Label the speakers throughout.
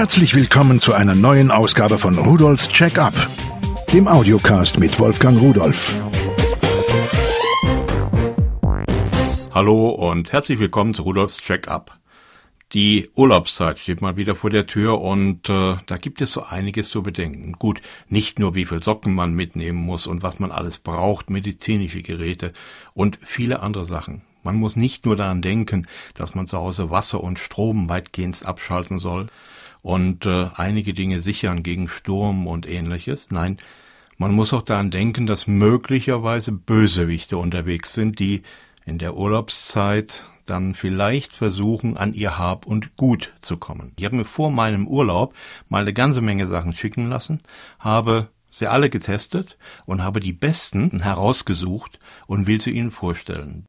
Speaker 1: Herzlich willkommen zu einer neuen Ausgabe von Rudolfs Check-up, dem Audiocast mit Wolfgang Rudolf.
Speaker 2: Hallo und herzlich willkommen zu Rudolfs Check-up. Die Urlaubszeit steht mal wieder vor der Tür und äh, da gibt es so einiges zu bedenken. Gut, nicht nur wie viel Socken man mitnehmen muss und was man alles braucht, medizinische Geräte und viele andere Sachen. Man muss nicht nur daran denken, dass man zu Hause Wasser und Strom weitgehend abschalten soll und äh, einige Dinge sichern gegen Sturm und ähnliches. Nein, man muss auch daran denken, dass möglicherweise Bösewichte unterwegs sind, die in der Urlaubszeit dann vielleicht versuchen, an ihr Hab und Gut zu kommen. Ich habe mir vor meinem Urlaub mal eine ganze Menge Sachen schicken lassen, habe sie alle getestet und habe die besten herausgesucht und will sie Ihnen vorstellen.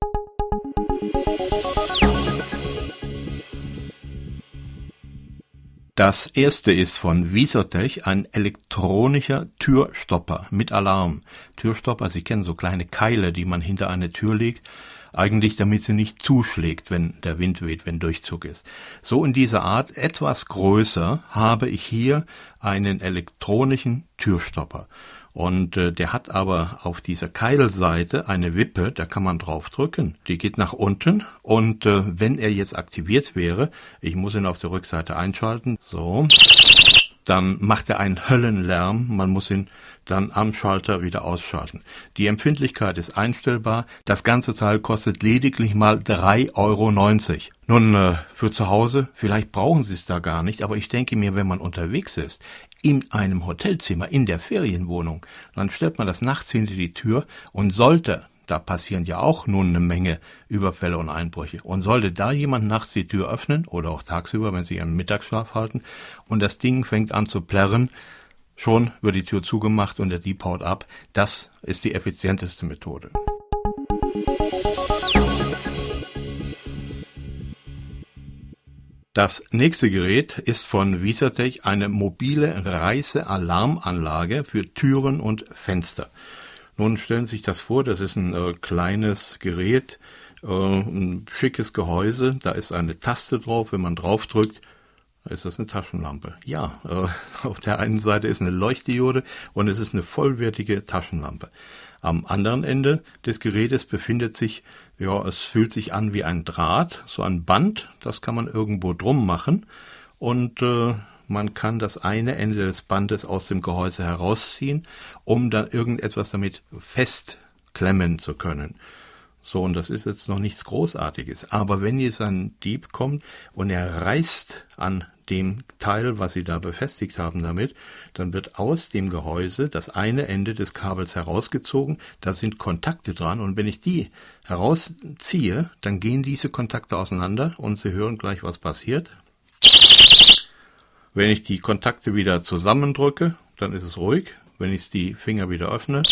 Speaker 2: Das erste ist von Visotech ein elektronischer Türstopper mit Alarm. Türstopper, Sie kennen so kleine Keile, die man hinter eine Tür legt eigentlich damit sie nicht zuschlägt, wenn der Wind weht, wenn Durchzug ist. So in dieser Art, etwas größer, habe ich hier einen elektronischen Türstopper. Und äh, der hat aber auf dieser Keilseite eine Wippe, da kann man drauf drücken. Die geht nach unten und äh, wenn er jetzt aktiviert wäre, ich muss ihn auf der Rückseite einschalten, so, dann macht er einen Höllenlärm. Man muss ihn dann am Schalter wieder ausschalten. Die Empfindlichkeit ist einstellbar. Das ganze Teil kostet lediglich mal 3,90 Euro. Nun, äh, für zu Hause, vielleicht brauchen Sie es da gar nicht, aber ich denke mir, wenn man unterwegs ist, in einem Hotelzimmer, in der Ferienwohnung, dann stellt man das nachts hinter die Tür und sollte da passieren ja auch nun eine Menge Überfälle und Einbrüche. Und sollte da jemand nachts die Tür öffnen oder auch tagsüber, wenn sie ihren Mittagsschlaf halten und das Ding fängt an zu plärren, schon wird die Tür zugemacht und der Dieb haut ab. Das ist die effizienteste Methode. Das nächste Gerät ist von Visatech eine mobile Reisealarmanlage für Türen und Fenster. Nun stellen Sie sich das vor, das ist ein äh, kleines Gerät, äh, ein schickes Gehäuse, da ist eine Taste drauf, wenn man draufdrückt, ist das eine Taschenlampe. Ja, äh, auf der einen Seite ist eine Leuchtdiode und es ist eine vollwertige Taschenlampe. Am anderen Ende des Gerätes befindet sich, ja, es fühlt sich an wie ein Draht, so ein Band, das kann man irgendwo drum machen und äh, man kann das eine Ende des Bandes aus dem Gehäuse herausziehen, um dann irgendetwas damit festklemmen zu können. So, und das ist jetzt noch nichts Großartiges. Aber wenn jetzt ein Dieb kommt und er reißt an dem Teil, was Sie da befestigt haben damit, dann wird aus dem Gehäuse das eine Ende des Kabels herausgezogen, da sind Kontakte dran und wenn ich die herausziehe, dann gehen diese Kontakte auseinander und Sie hören gleich, was passiert. Wenn ich die Kontakte wieder zusammendrücke, dann ist es ruhig. Wenn ich die Finger wieder öffne,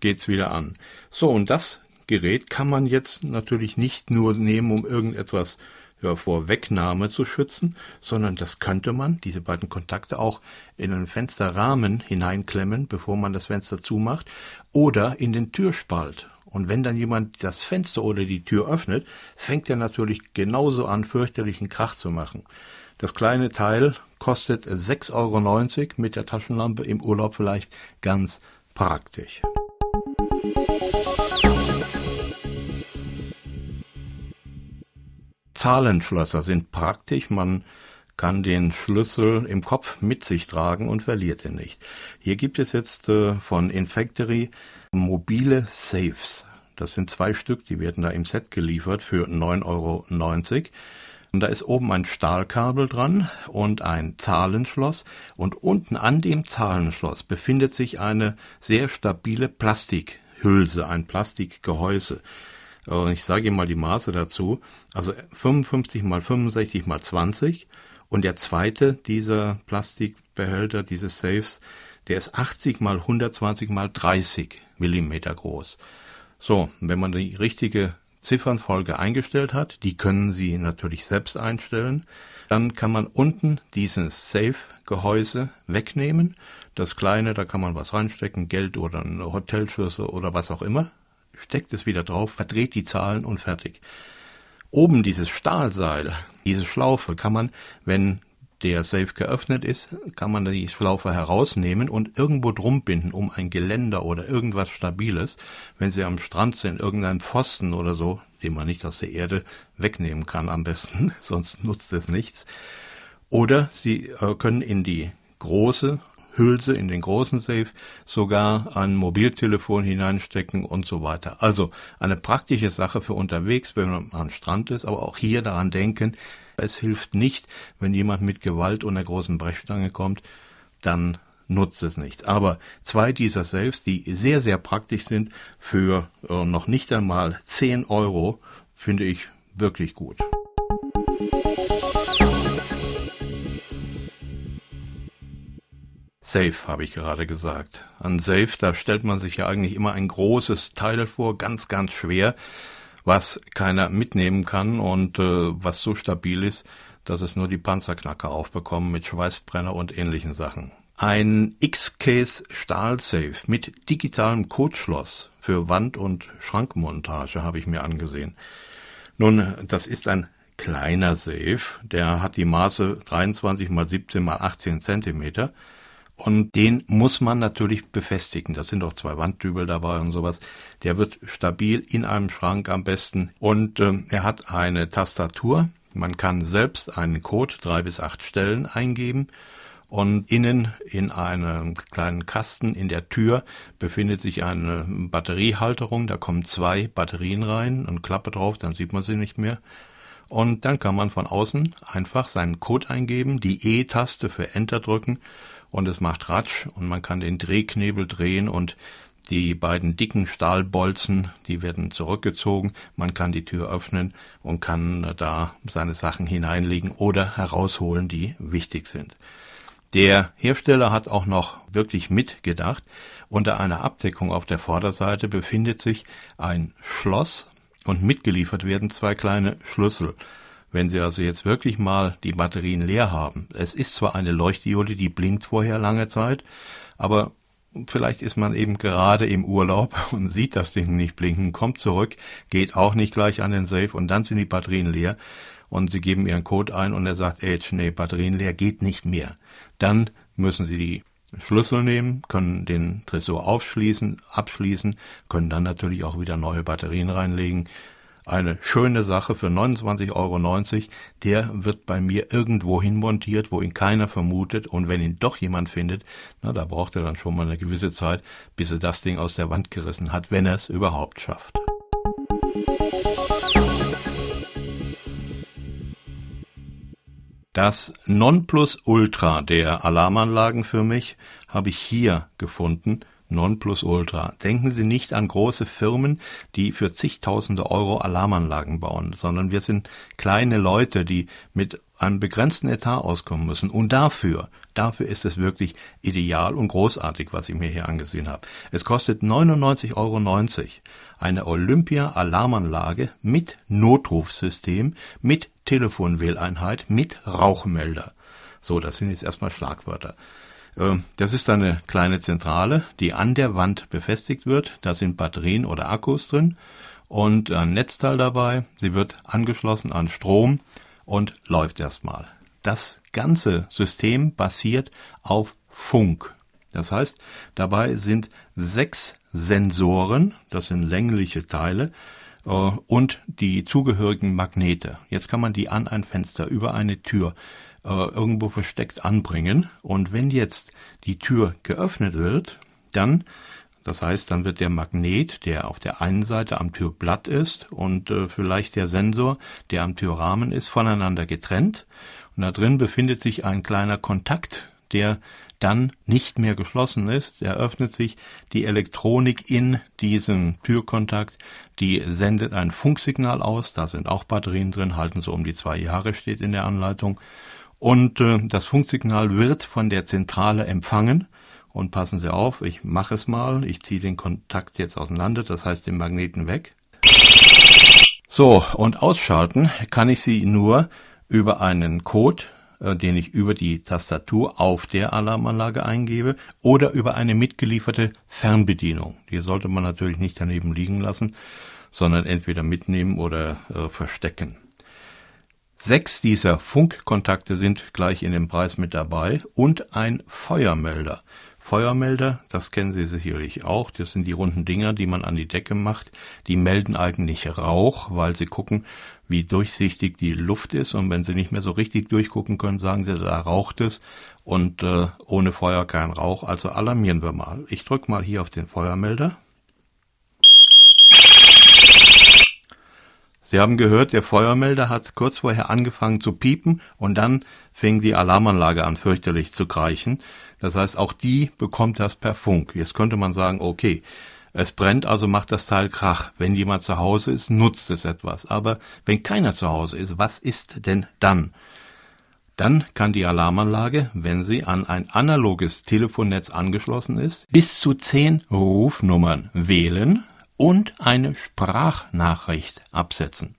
Speaker 2: geht's wieder an. So, und das Gerät kann man jetzt natürlich nicht nur nehmen, um irgendetwas ja, vor Wegnahme zu schützen, sondern das könnte man, diese beiden Kontakte, auch in einen Fensterrahmen hineinklemmen, bevor man das Fenster zumacht, oder in den Türspalt. Und wenn dann jemand das Fenster oder die Tür öffnet, fängt er natürlich genauso an, fürchterlichen Krach zu machen. Das kleine Teil kostet 6,90 Euro mit der Taschenlampe im Urlaub vielleicht ganz praktisch. Zahlenschlösser sind praktisch. Man kann den Schlüssel im Kopf mit sich tragen und verliert ihn nicht. Hier gibt es jetzt äh, von Infactory mobile Safes. Das sind zwei Stück, die werden da im Set geliefert für 9,90 Euro. Und da ist oben ein Stahlkabel dran und ein Zahlenschloss und unten an dem Zahlenschloss befindet sich eine sehr stabile Plastikhülse, ein Plastikgehäuse. Ich sage Ihnen mal die Maße dazu. Also 55 mal 65 mal 20 und der zweite dieser Plastikbehälter, dieses Safes, der ist 80 mal 120 mal 30 Millimeter groß. So, wenn man die richtige Ziffernfolge eingestellt hat, die können Sie natürlich selbst einstellen, dann kann man unten dieses Safe-Gehäuse wegnehmen. Das kleine, da kann man was reinstecken, Geld oder eine Hotelschlüssel oder was auch immer. Steckt es wieder drauf, verdreht die Zahlen und fertig. Oben dieses Stahlseil, diese Schlaufe kann man, wenn der Safe geöffnet ist, kann man die Schlaufe herausnehmen und irgendwo drum binden, um ein Geländer oder irgendwas Stabiles. Wenn Sie am Strand sind, irgendein Pfosten oder so, den man nicht aus der Erde wegnehmen kann am besten, sonst nutzt es nichts. Oder Sie äh, können in die große Hülse, in den großen Safe sogar ein Mobiltelefon hineinstecken und so weiter. Also eine praktische Sache für unterwegs, wenn man am Strand ist, aber auch hier daran denken, es hilft nicht, wenn jemand mit Gewalt und einer großen Brechstange kommt, dann nutzt es nichts. Aber zwei dieser Safes, die sehr, sehr praktisch sind, für äh, noch nicht einmal 10 Euro, finde ich wirklich gut. Safe, habe ich gerade gesagt. An Safe, da stellt man sich ja eigentlich immer ein großes Teil vor, ganz, ganz schwer was keiner mitnehmen kann und äh, was so stabil ist, dass es nur die Panzerknacker aufbekommen mit Schweißbrenner und ähnlichen Sachen. Ein X-Case Stahlsafe mit digitalem Codeschloss für Wand- und Schrankmontage habe ich mir angesehen. Nun, das ist ein kleiner Safe, der hat die Maße 23 mal 17 mal 18 Zentimeter und den muss man natürlich befestigen. Da sind auch zwei Wanddübel dabei und sowas. Der wird stabil in einem Schrank am besten. Und äh, er hat eine Tastatur. Man kann selbst einen Code drei bis acht Stellen eingeben. Und innen in einem kleinen Kasten in der Tür befindet sich eine Batteriehalterung. Da kommen zwei Batterien rein und Klappe drauf, dann sieht man sie nicht mehr. Und dann kann man von außen einfach seinen Code eingeben, die E-Taste für Enter drücken und es macht Ratsch und man kann den Drehknebel drehen und die beiden dicken Stahlbolzen, die werden zurückgezogen. Man kann die Tür öffnen und kann da seine Sachen hineinlegen oder herausholen, die wichtig sind. Der Hersteller hat auch noch wirklich mitgedacht. Unter einer Abdeckung auf der Vorderseite befindet sich ein Schloss und mitgeliefert werden zwei kleine Schlüssel. Wenn Sie also jetzt wirklich mal die Batterien leer haben, es ist zwar eine Leuchtdiode, die blinkt vorher lange Zeit, aber vielleicht ist man eben gerade im Urlaub und sieht das Ding nicht blinken, kommt zurück, geht auch nicht gleich an den Safe und dann sind die Batterien leer und Sie geben Ihren Code ein und er sagt, ey, nee, Batterien leer geht nicht mehr. Dann müssen Sie die Schlüssel nehmen, können den Tresor aufschließen, abschließen, können dann natürlich auch wieder neue Batterien reinlegen eine schöne Sache für 29,90 Euro. Der wird bei mir irgendwo hin montiert, wo ihn keiner vermutet. Und wenn ihn doch jemand findet, na, da braucht er dann schon mal eine gewisse Zeit, bis er das Ding aus der Wand gerissen hat, wenn er es überhaupt schafft. Das Nonplusultra der Alarmanlagen für mich habe ich hier gefunden Nonplusultra. Denken Sie nicht an große Firmen, die für zigtausende Euro Alarmanlagen bauen, sondern wir sind kleine Leute, die mit einem begrenzten Etat auskommen müssen. Und dafür, dafür ist es wirklich ideal und großartig, was ich mir hier angesehen habe. Es kostet 99,90 Euro eine Olympia-Alarmanlage mit Notrufsystem, mit Telefonwähleinheit, mit Rauchmelder. So, das sind jetzt erstmal Schlagwörter. Ähm, das ist eine kleine Zentrale, die an der Wand befestigt wird. Da sind Batterien oder Akkus drin und ein Netzteil dabei. Sie wird angeschlossen an Strom und läuft erstmal. Das ganze System basiert auf Funk. Das heißt, dabei sind sechs Sensoren, das sind längliche Teile, äh, und die zugehörigen Magnete. Jetzt kann man die an ein Fenster über eine Tür äh, irgendwo versteckt anbringen. Und wenn jetzt die Tür geöffnet wird, dann, das heißt, dann wird der Magnet, der auf der einen Seite am Türblatt ist und äh, vielleicht der Sensor, der am Türrahmen ist, voneinander getrennt. Und da drin befindet sich ein kleiner Kontakt, der dann nicht mehr geschlossen ist, eröffnet sich die Elektronik in diesem Türkontakt, die sendet ein Funksignal aus, da sind auch Batterien drin, halten so um die zwei Jahre, steht in der Anleitung. Und äh, das Funksignal wird von der Zentrale empfangen. Und passen Sie auf, ich mache es mal. Ich ziehe den Kontakt jetzt auseinander, das heißt den Magneten weg. So, und ausschalten kann ich sie nur über einen Code, äh, den ich über die Tastatur auf der Alarmanlage eingebe oder über eine mitgelieferte Fernbedienung. Die sollte man natürlich nicht daneben liegen lassen, sondern entweder mitnehmen oder äh, verstecken. Sechs dieser Funkkontakte sind gleich in dem Preis mit dabei und ein Feuermelder. Feuermelder, das kennen Sie sicherlich auch, das sind die runden Dinger, die man an die Decke macht. Die melden eigentlich Rauch, weil sie gucken, wie durchsichtig die Luft ist und wenn sie nicht mehr so richtig durchgucken können, sagen sie, da raucht es und äh, ohne Feuer kein Rauch, also alarmieren wir mal. Ich drücke mal hier auf den Feuermelder. Sie haben gehört, der Feuermelder hat kurz vorher angefangen zu piepen und dann fing die Alarmanlage an fürchterlich zu kreichen. Das heißt, auch die bekommt das per Funk. Jetzt könnte man sagen, okay, es brennt, also macht das Teil Krach. Wenn jemand zu Hause ist, nutzt es etwas. Aber wenn keiner zu Hause ist, was ist denn dann? Dann kann die Alarmanlage, wenn sie an ein analoges Telefonnetz angeschlossen ist, bis zu zehn Rufnummern wählen, und eine Sprachnachricht absetzen.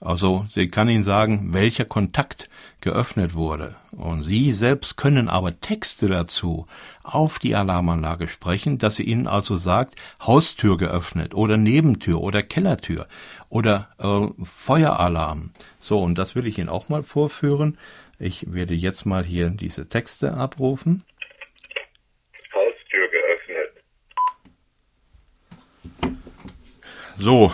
Speaker 2: Also sie kann Ihnen sagen, welcher Kontakt geöffnet wurde. Und Sie selbst können aber Texte dazu auf die Alarmanlage sprechen, dass sie Ihnen also sagt, Haustür geöffnet oder Nebentür oder Kellertür oder äh, Feueralarm. So, und das will ich Ihnen auch mal vorführen. Ich werde jetzt mal hier diese Texte abrufen. So,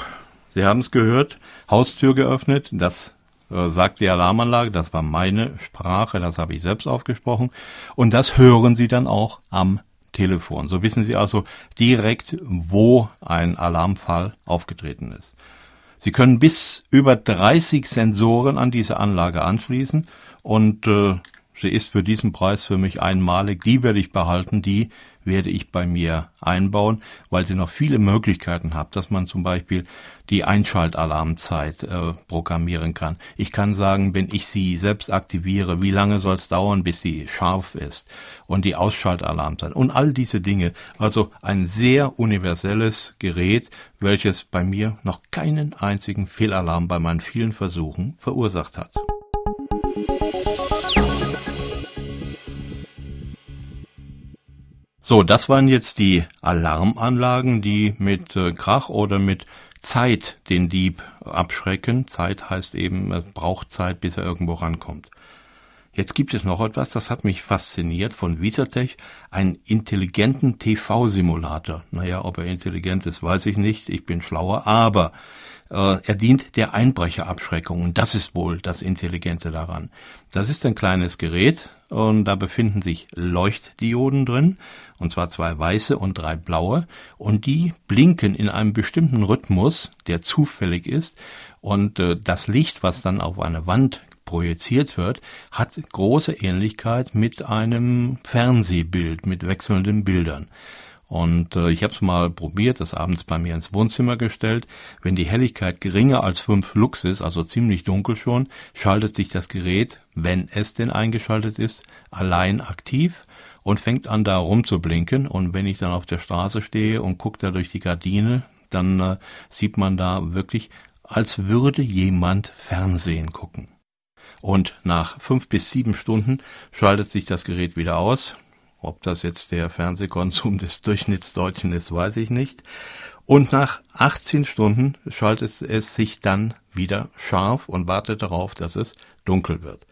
Speaker 2: Sie haben es gehört, Haustür geöffnet, das äh, sagt die Alarmanlage, das war meine Sprache, das habe ich selbst aufgesprochen und das hören Sie dann auch am Telefon. So wissen Sie also direkt, wo ein Alarmfall aufgetreten ist. Sie können bis über 30 Sensoren an diese Anlage anschließen und äh, sie ist für diesen Preis für mich einmalig. Die werde ich behalten, die werde ich bei mir einbauen, weil sie noch viele Möglichkeiten hat, dass man zum Beispiel die Einschaltalarmzeit äh, programmieren kann. Ich kann sagen, wenn ich sie selbst aktiviere, wie lange soll es dauern, bis sie scharf ist und die Ausschaltalarmzeit und all diese Dinge. Also ein sehr universelles Gerät, welches bei mir noch keinen einzigen Fehlalarm bei meinen vielen Versuchen verursacht hat. So, das waren jetzt die Alarmanlagen, die mit äh, Krach oder mit Zeit den Dieb abschrecken. Zeit heißt eben, es braucht Zeit, bis er irgendwo rankommt. Jetzt gibt es noch etwas, das hat mich fasziniert von Visatech, einen intelligenten TV-Simulator. Naja, ob er intelligent ist, weiß ich nicht, ich bin schlauer, aber äh, er dient der Einbrecherabschreckung und das ist wohl das Intelligente daran. Das ist ein kleines Gerät und da befinden sich Leuchtdioden drin und zwar zwei weiße und drei blaue und die blinken in einem bestimmten Rhythmus, der zufällig ist und äh, das Licht, was dann auf eine Wand projiziert wird, hat große Ähnlichkeit mit einem Fernsehbild, mit wechselnden Bildern. Und äh, ich habe es mal probiert, das abends bei mir ins Wohnzimmer gestellt. Wenn die Helligkeit geringer als 5 Lux ist, also ziemlich dunkel schon, schaltet sich das Gerät, wenn es denn eingeschaltet ist, allein aktiv und fängt an da rumzublinken. Und wenn ich dann auf der Straße stehe und gucke da durch die Gardine, dann äh, sieht man da wirklich, als würde jemand Fernsehen gucken. Und nach fünf bis sieben Stunden schaltet sich das Gerät wieder aus. Ob das jetzt der Fernsehkonsum des Durchschnittsdeutschen ist, weiß ich nicht. Und nach 18 Stunden schaltet es sich dann wieder scharf und wartet darauf, dass es dunkel wird.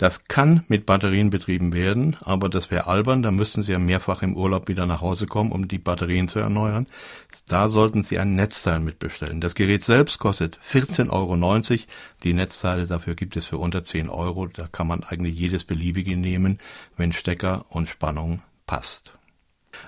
Speaker 2: Das kann mit Batterien betrieben werden, aber das wäre albern, da müssten Sie ja mehrfach im Urlaub wieder nach Hause kommen, um die Batterien zu erneuern. Da sollten Sie ein Netzteil mitbestellen. Das Gerät selbst kostet 14,90 Euro. Die Netzteile dafür gibt es für unter 10 Euro. Da kann man eigentlich jedes beliebige nehmen, wenn Stecker und Spannung passt.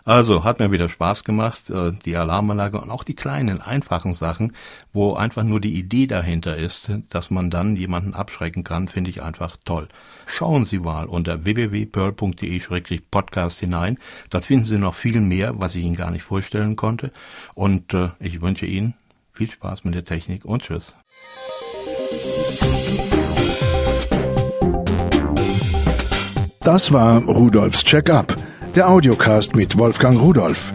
Speaker 2: Also hat mir wieder Spaß gemacht, äh, die Alarmanlage und auch die kleinen, einfachen Sachen, wo einfach nur die Idee dahinter ist, dass man dann jemanden abschrecken kann, finde ich einfach toll. Schauen Sie mal unter www.pearl.de-podcast hinein. Dort finden Sie noch viel mehr, was ich Ihnen gar nicht vorstellen konnte. Und äh, ich wünsche Ihnen viel Spaß mit der Technik und Tschüss.
Speaker 1: Das war Rudolfs Check-up der Audiocast mit Wolfgang Rudolf.